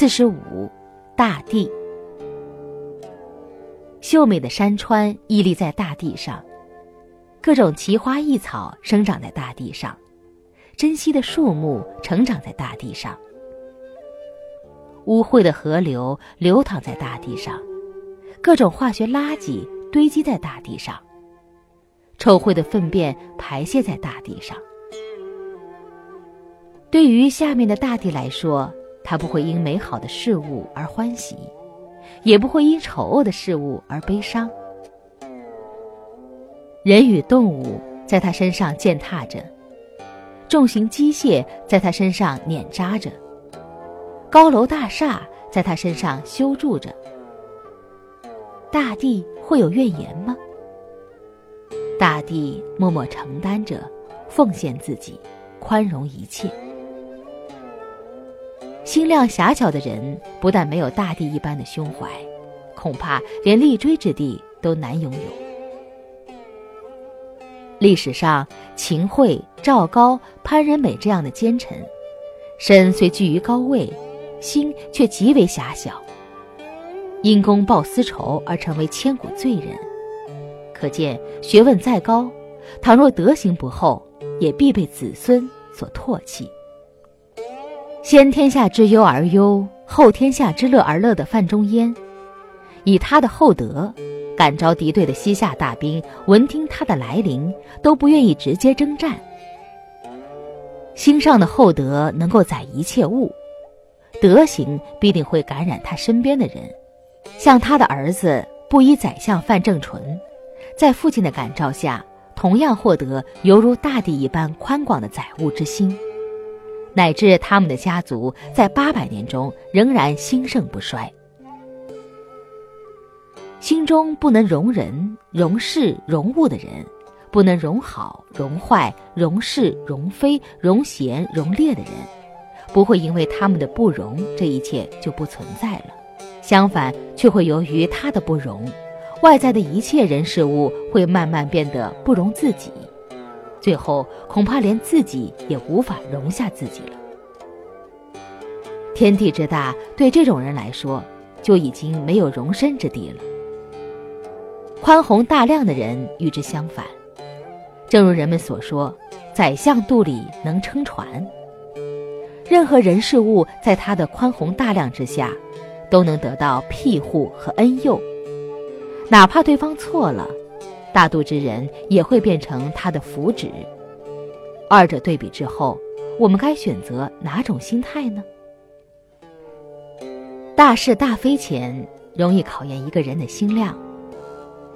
四十五，大地。秀美的山川屹立在大地上，各种奇花异草生长在大地上，珍稀的树木成长在大地上，污秽的河流流淌在大地上，各种化学垃圾堆积在大地上，臭秽的粪便排泄在大地上。对于下面的大地来说，他不会因美好的事物而欢喜。也不会因丑恶的事物而悲伤。人与动物在他身上践踏着，重型机械在他身上碾扎着，高楼大厦在他身上修筑着。大地会有怨言吗？大地默默承担着，奉献自己，宽容一切。心量狭小的人，不但没有大地一般的胸怀，恐怕连立锥之地都难拥有。历史上，秦桧、赵高、潘仁美这样的奸臣，身虽居于高位，心却极为狭小，因公报私仇而成为千古罪人。可见，学问再高，倘若德行不厚，也必被子孙所唾弃。先天下之忧而忧，后天下之乐而乐的范仲淹，以他的厚德，感召敌对的西夏大兵，闻听他的来临，都不愿意直接征战。心上的厚德能够载一切物，德行必定会感染他身边的人。像他的儿子布衣宰相范正淳，在父亲的感召下，同样获得犹如大地一般宽广的载物之心。乃至他们的家族在八百年中仍然兴盛不衰。心中不能容人、容事、容物的人，不能容好、容坏、容是、容非、容贤、容劣的人，不会因为他们的不容，这一切就不存在了。相反，却会由于他的不容，外在的一切人事物会慢慢变得不容自己。最后恐怕连自己也无法容下自己了。天地之大，对这种人来说就已经没有容身之地了。宽宏大量的人与之相反，正如人们所说：“宰相肚里能撑船。”任何人事物在他的宽宏大量之下，都能得到庇护和恩佑，哪怕对方错了。大度之人也会变成他的福祉。二者对比之后，我们该选择哪种心态呢？大是大非前容易考验一个人的心量，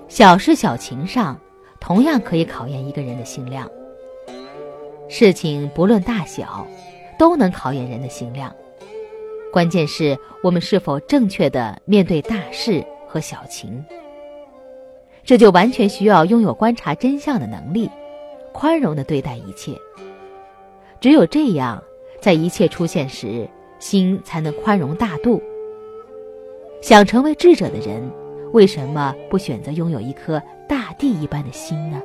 小事小情上同样可以考验一个人的心量。事情不论大小，都能考验人的心量。关键是我们是否正确的面对大事和小情。这就完全需要拥有观察真相的能力，宽容的对待一切。只有这样，在一切出现时，心才能宽容大度。想成为智者的人，为什么不选择拥有一颗大地一般的心呢？